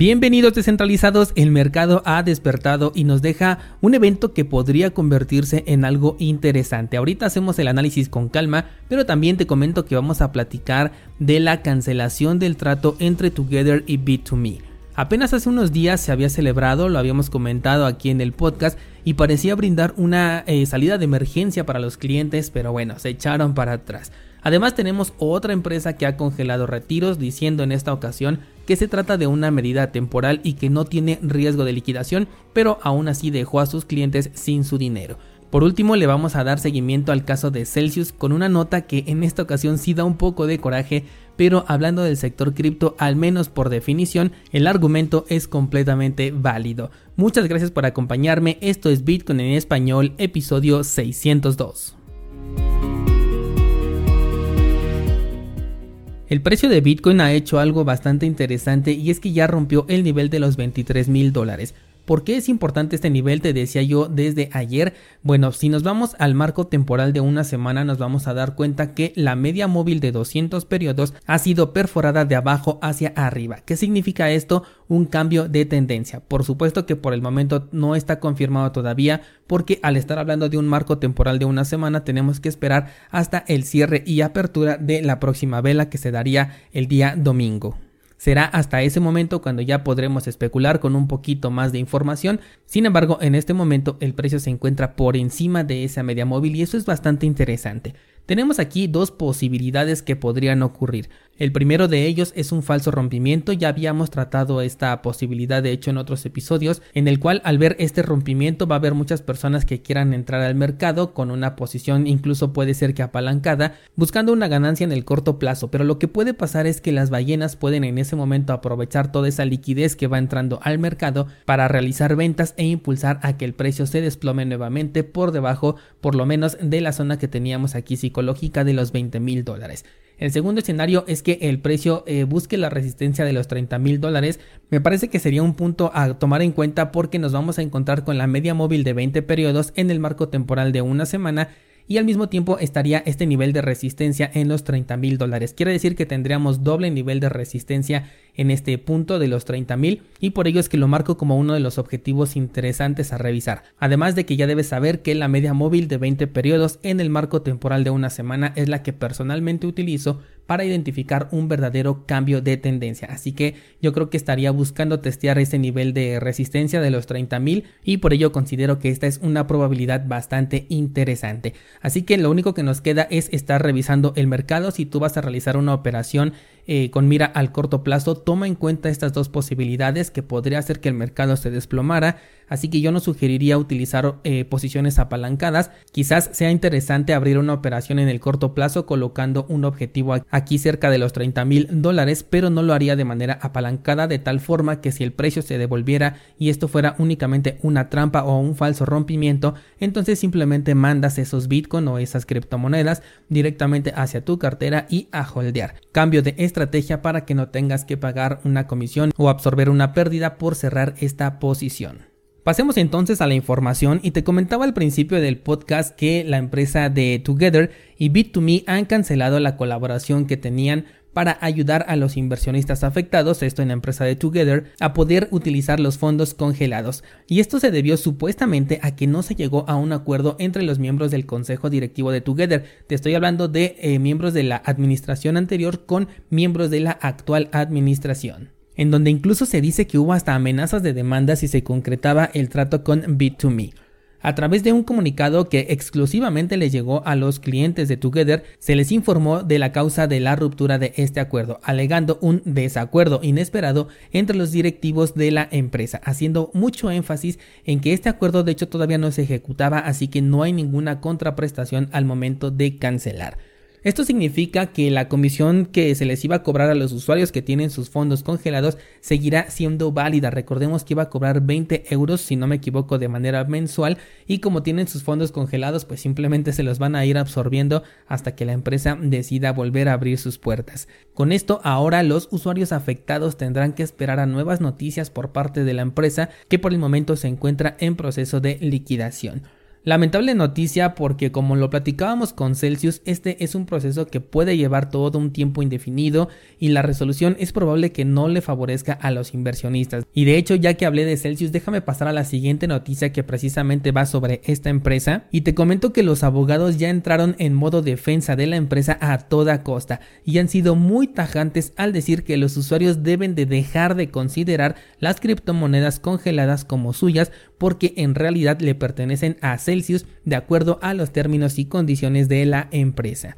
Bienvenidos descentralizados, el mercado ha despertado y nos deja un evento que podría convertirse en algo interesante. Ahorita hacemos el análisis con calma, pero también te comento que vamos a platicar de la cancelación del trato entre Together y Bit2Me. Apenas hace unos días se había celebrado, lo habíamos comentado aquí en el podcast y parecía brindar una eh, salida de emergencia para los clientes, pero bueno, se echaron para atrás. Además tenemos otra empresa que ha congelado retiros diciendo en esta ocasión que se trata de una medida temporal y que no tiene riesgo de liquidación, pero aún así dejó a sus clientes sin su dinero. Por último, le vamos a dar seguimiento al caso de Celsius con una nota que en esta ocasión sí da un poco de coraje, pero hablando del sector cripto, al menos por definición, el argumento es completamente válido. Muchas gracias por acompañarme, esto es Bitcoin en español, episodio 602. El precio de Bitcoin ha hecho algo bastante interesante y es que ya rompió el nivel de los 23 mil dólares. ¿Por qué es importante este nivel? Te decía yo desde ayer. Bueno, si nos vamos al marco temporal de una semana nos vamos a dar cuenta que la media móvil de 200 periodos ha sido perforada de abajo hacia arriba. ¿Qué significa esto? Un cambio de tendencia. Por supuesto que por el momento no está confirmado todavía porque al estar hablando de un marco temporal de una semana tenemos que esperar hasta el cierre y apertura de la próxima vela que se daría el día domingo. Será hasta ese momento cuando ya podremos especular con un poquito más de información. Sin embargo, en este momento el precio se encuentra por encima de esa media móvil y eso es bastante interesante. Tenemos aquí dos posibilidades que podrían ocurrir. El primero de ellos es un falso rompimiento, ya habíamos tratado esta posibilidad de hecho en otros episodios, en el cual al ver este rompimiento va a haber muchas personas que quieran entrar al mercado con una posición incluso puede ser que apalancada, buscando una ganancia en el corto plazo, pero lo que puede pasar es que las ballenas pueden en ese momento aprovechar toda esa liquidez que va entrando al mercado para realizar ventas e impulsar a que el precio se desplome nuevamente por debajo por lo menos de la zona que teníamos aquí de los 20 mil dólares. El segundo escenario es que el precio eh, busque la resistencia de los 30 mil dólares. Me parece que sería un punto a tomar en cuenta porque nos vamos a encontrar con la media móvil de 20 periodos en el marco temporal de una semana y al mismo tiempo estaría este nivel de resistencia en los 30 mil dólares. Quiere decir que tendríamos doble nivel de resistencia en este punto de los 30 mil y por ello es que lo marco como uno de los objetivos interesantes a revisar. Además de que ya debes saber que la media móvil de 20 periodos en el marco temporal de una semana es la que personalmente utilizo para identificar un verdadero cambio de tendencia. Así que yo creo que estaría buscando testear ese nivel de resistencia de los 30.000 y por ello considero que esta es una probabilidad bastante interesante. Así que lo único que nos queda es estar revisando el mercado. Si tú vas a realizar una operación eh, con mira al corto plazo, toma en cuenta estas dos posibilidades que podría hacer que el mercado se desplomara así que yo no sugeriría utilizar eh, posiciones apalancadas. Quizás sea interesante abrir una operación en el corto plazo colocando un objetivo aquí cerca de los 30 mil dólares, pero no lo haría de manera apalancada de tal forma que si el precio se devolviera y esto fuera únicamente una trampa o un falso rompimiento, entonces simplemente mandas esos bitcoin o esas criptomonedas directamente hacia tu cartera y a holdear. Cambio de estrategia para que no tengas que pagar una comisión o absorber una pérdida por cerrar esta posición. Pasemos entonces a la información y te comentaba al principio del podcast que la empresa de Together y Bit2Me han cancelado la colaboración que tenían para ayudar a los inversionistas afectados, esto en la empresa de Together, a poder utilizar los fondos congelados. Y esto se debió supuestamente a que no se llegó a un acuerdo entre los miembros del consejo directivo de Together. Te estoy hablando de eh, miembros de la administración anterior con miembros de la actual administración en donde incluso se dice que hubo hasta amenazas de demanda si se concretaba el trato con Bit2Me. A través de un comunicado que exclusivamente le llegó a los clientes de Together, se les informó de la causa de la ruptura de este acuerdo, alegando un desacuerdo inesperado entre los directivos de la empresa, haciendo mucho énfasis en que este acuerdo de hecho todavía no se ejecutaba, así que no hay ninguna contraprestación al momento de cancelar. Esto significa que la comisión que se les iba a cobrar a los usuarios que tienen sus fondos congelados seguirá siendo válida. Recordemos que iba a cobrar 20 euros, si no me equivoco, de manera mensual y como tienen sus fondos congelados, pues simplemente se los van a ir absorbiendo hasta que la empresa decida volver a abrir sus puertas. Con esto, ahora los usuarios afectados tendrán que esperar a nuevas noticias por parte de la empresa que por el momento se encuentra en proceso de liquidación. Lamentable noticia porque como lo platicábamos con Celsius, este es un proceso que puede llevar todo un tiempo indefinido y la resolución es probable que no le favorezca a los inversionistas. Y de hecho, ya que hablé de Celsius, déjame pasar a la siguiente noticia que precisamente va sobre esta empresa y te comento que los abogados ya entraron en modo defensa de la empresa a toda costa y han sido muy tajantes al decir que los usuarios deben de dejar de considerar las criptomonedas congeladas como suyas porque en realidad le pertenecen a Celsius de acuerdo a los términos y condiciones de la empresa.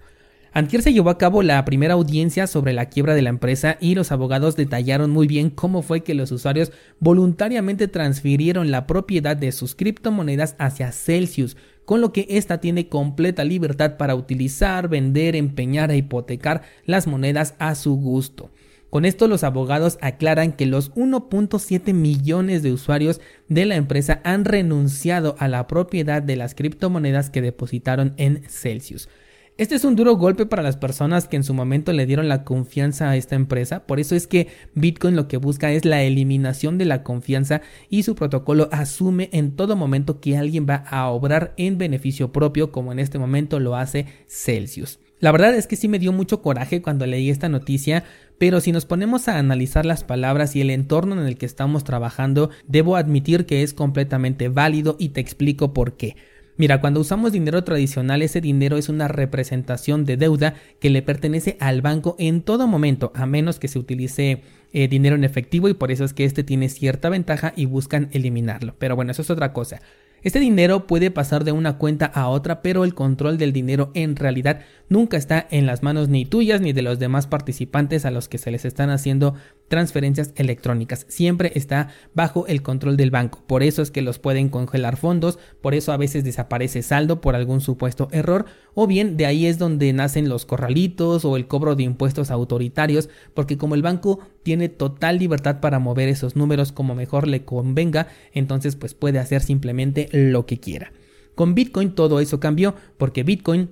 Antier se llevó a cabo la primera audiencia sobre la quiebra de la empresa y los abogados detallaron muy bien cómo fue que los usuarios voluntariamente transfirieron la propiedad de sus criptomonedas hacia Celsius, con lo que ésta tiene completa libertad para utilizar, vender, empeñar e hipotecar las monedas a su gusto. Con esto los abogados aclaran que los 1.7 millones de usuarios de la empresa han renunciado a la propiedad de las criptomonedas que depositaron en Celsius. Este es un duro golpe para las personas que en su momento le dieron la confianza a esta empresa, por eso es que Bitcoin lo que busca es la eliminación de la confianza y su protocolo asume en todo momento que alguien va a obrar en beneficio propio como en este momento lo hace Celsius. La verdad es que sí me dio mucho coraje cuando leí esta noticia, pero si nos ponemos a analizar las palabras y el entorno en el que estamos trabajando, debo admitir que es completamente válido y te explico por qué. Mira, cuando usamos dinero tradicional, ese dinero es una representación de deuda que le pertenece al banco en todo momento, a menos que se utilice eh, dinero en efectivo y por eso es que este tiene cierta ventaja y buscan eliminarlo. Pero bueno, eso es otra cosa. Este dinero puede pasar de una cuenta a otra, pero el control del dinero en realidad nunca está en las manos ni tuyas ni de los demás participantes a los que se les están haciendo transferencias electrónicas. Siempre está bajo el control del banco. Por eso es que los pueden congelar fondos, por eso a veces desaparece saldo por algún supuesto error, o bien de ahí es donde nacen los corralitos o el cobro de impuestos autoritarios, porque como el banco tiene total libertad para mover esos números como mejor le convenga, entonces pues puede hacer simplemente lo que quiera. Con Bitcoin todo eso cambió porque Bitcoin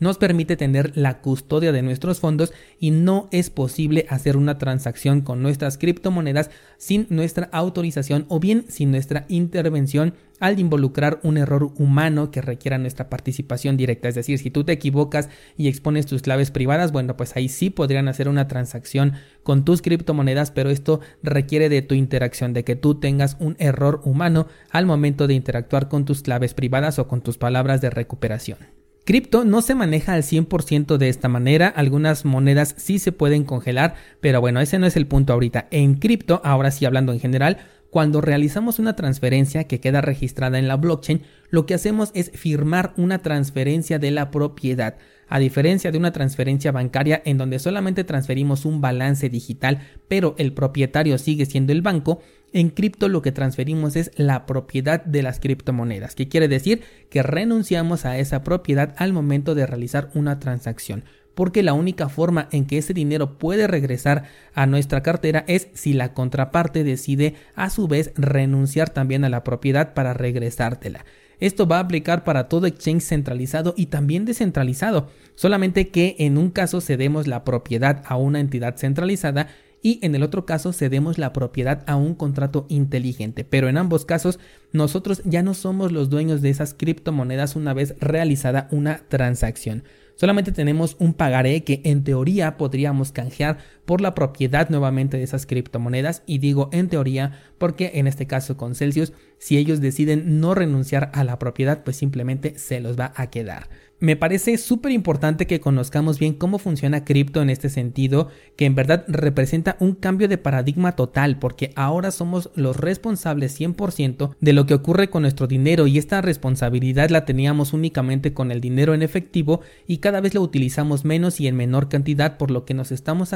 nos permite tener la custodia de nuestros fondos y no es posible hacer una transacción con nuestras criptomonedas sin nuestra autorización o bien sin nuestra intervención al involucrar un error humano que requiera nuestra participación directa. Es decir, si tú te equivocas y expones tus claves privadas, bueno, pues ahí sí podrían hacer una transacción con tus criptomonedas, pero esto requiere de tu interacción, de que tú tengas un error humano al momento de interactuar con tus claves privadas o con tus palabras de recuperación. Cripto no se maneja al 100% de esta manera, algunas monedas sí se pueden congelar, pero bueno, ese no es el punto ahorita. En cripto, ahora sí hablando en general, cuando realizamos una transferencia que queda registrada en la blockchain, lo que hacemos es firmar una transferencia de la propiedad. A diferencia de una transferencia bancaria en donde solamente transferimos un balance digital, pero el propietario sigue siendo el banco, en cripto lo que transferimos es la propiedad de las criptomonedas, que quiere decir que renunciamos a esa propiedad al momento de realizar una transacción porque la única forma en que ese dinero puede regresar a nuestra cartera es si la contraparte decide a su vez renunciar también a la propiedad para regresártela. Esto va a aplicar para todo exchange centralizado y también descentralizado, solamente que en un caso cedemos la propiedad a una entidad centralizada y en el otro caso cedemos la propiedad a un contrato inteligente. Pero en ambos casos nosotros ya no somos los dueños de esas criptomonedas una vez realizada una transacción. Solamente tenemos un pagaré que en teoría podríamos canjear por la propiedad nuevamente de esas criptomonedas y digo en teoría porque en este caso con Celsius si ellos deciden no renunciar a la propiedad pues simplemente se los va a quedar. Me parece súper importante que conozcamos bien cómo funciona cripto en este sentido, que en verdad representa un cambio de paradigma total, porque ahora somos los responsables 100% de lo que ocurre con nuestro dinero y esta responsabilidad la teníamos únicamente con el dinero en efectivo y cada vez lo utilizamos menos y en menor cantidad, por lo que nos estamos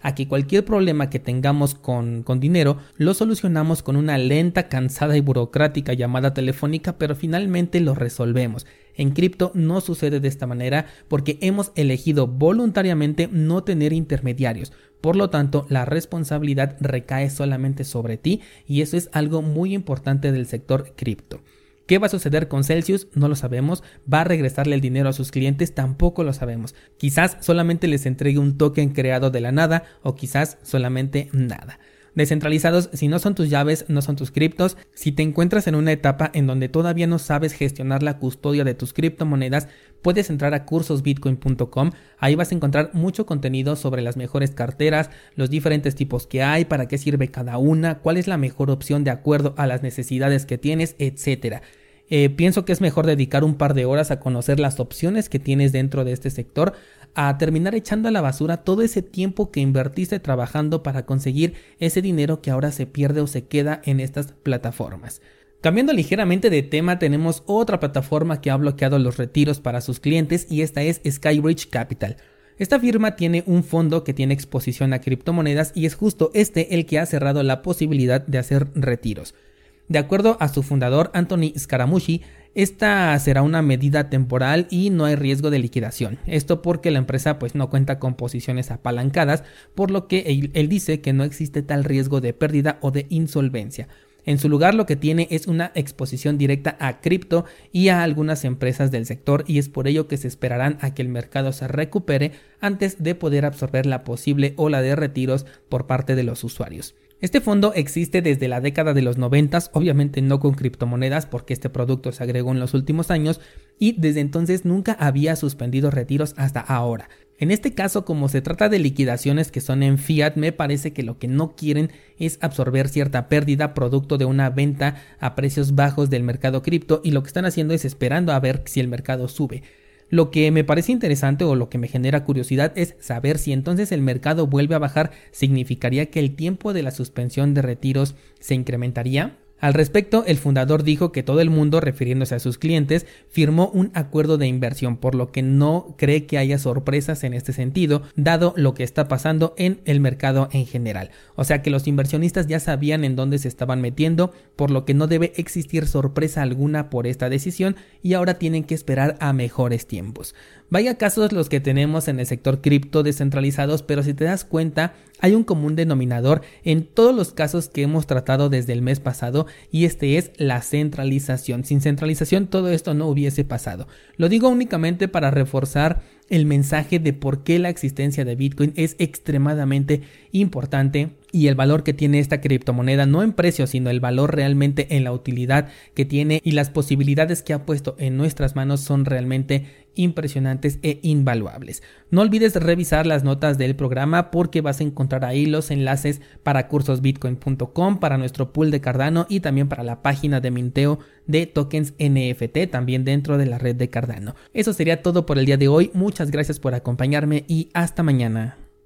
a que cualquier problema que tengamos con, con dinero lo solucionamos con una lenta, cansada y burocrática llamada telefónica, pero finalmente lo resolvemos. En cripto no sucede de esta manera porque hemos elegido voluntariamente no tener intermediarios. Por lo tanto, la responsabilidad recae solamente sobre ti y eso es algo muy importante del sector cripto. ¿Qué va a suceder con Celsius? No lo sabemos. ¿Va a regresarle el dinero a sus clientes? Tampoco lo sabemos. Quizás solamente les entregue un token creado de la nada o quizás solamente nada. Descentralizados, si no son tus llaves, no son tus criptos, si te encuentras en una etapa en donde todavía no sabes gestionar la custodia de tus criptomonedas, puedes entrar a cursosbitcoin.com, ahí vas a encontrar mucho contenido sobre las mejores carteras, los diferentes tipos que hay, para qué sirve cada una, cuál es la mejor opción de acuerdo a las necesidades que tienes, etcétera. Eh, pienso que es mejor dedicar un par de horas a conocer las opciones que tienes dentro de este sector, a terminar echando a la basura todo ese tiempo que invertiste trabajando para conseguir ese dinero que ahora se pierde o se queda en estas plataformas. Cambiando ligeramente de tema, tenemos otra plataforma que ha bloqueado los retiros para sus clientes y esta es Skybridge Capital. Esta firma tiene un fondo que tiene exposición a criptomonedas y es justo este el que ha cerrado la posibilidad de hacer retiros. De acuerdo a su fundador Anthony Scaramucci, esta será una medida temporal y no hay riesgo de liquidación. Esto porque la empresa pues no cuenta con posiciones apalancadas, por lo que él, él, dice que no existe tal riesgo de pérdida o de insolvencia. En su lugar lo que tiene es una exposición directa a cripto y a algunas empresas del sector y es por ello que se esperarán a que el mercado se recupere antes de poder absorber la posible ola de retiros por parte de los usuarios. Este fondo existe desde la década de los 90, obviamente no con criptomonedas porque este producto se agregó en los últimos años y desde entonces nunca había suspendido retiros hasta ahora. En este caso, como se trata de liquidaciones que son en fiat, me parece que lo que no quieren es absorber cierta pérdida producto de una venta a precios bajos del mercado cripto y lo que están haciendo es esperando a ver si el mercado sube. Lo que me parece interesante o lo que me genera curiosidad es saber si entonces el mercado vuelve a bajar, significaría que el tiempo de la suspensión de retiros se incrementaría. Al respecto, el fundador dijo que todo el mundo, refiriéndose a sus clientes, firmó un acuerdo de inversión, por lo que no cree que haya sorpresas en este sentido, dado lo que está pasando en el mercado en general. O sea que los inversionistas ya sabían en dónde se estaban metiendo, por lo que no debe existir sorpresa alguna por esta decisión y ahora tienen que esperar a mejores tiempos. Vaya casos los que tenemos en el sector cripto descentralizados, pero si te das cuenta, hay un común denominador en todos los casos que hemos tratado desde el mes pasado y este es la centralización. Sin centralización todo esto no hubiese pasado. Lo digo únicamente para reforzar el mensaje de por qué la existencia de Bitcoin es extremadamente importante y el valor que tiene esta criptomoneda, no en precio, sino el valor realmente en la utilidad que tiene y las posibilidades que ha puesto en nuestras manos son realmente impresionantes e invaluables. No olvides revisar las notas del programa porque vas a encontrar ahí los enlaces para cursosbitcoin.com, para nuestro pool de Cardano y también para la página de minteo de tokens NFT también dentro de la red de Cardano. Eso sería todo por el día de hoy. Muchas gracias por acompañarme y hasta mañana.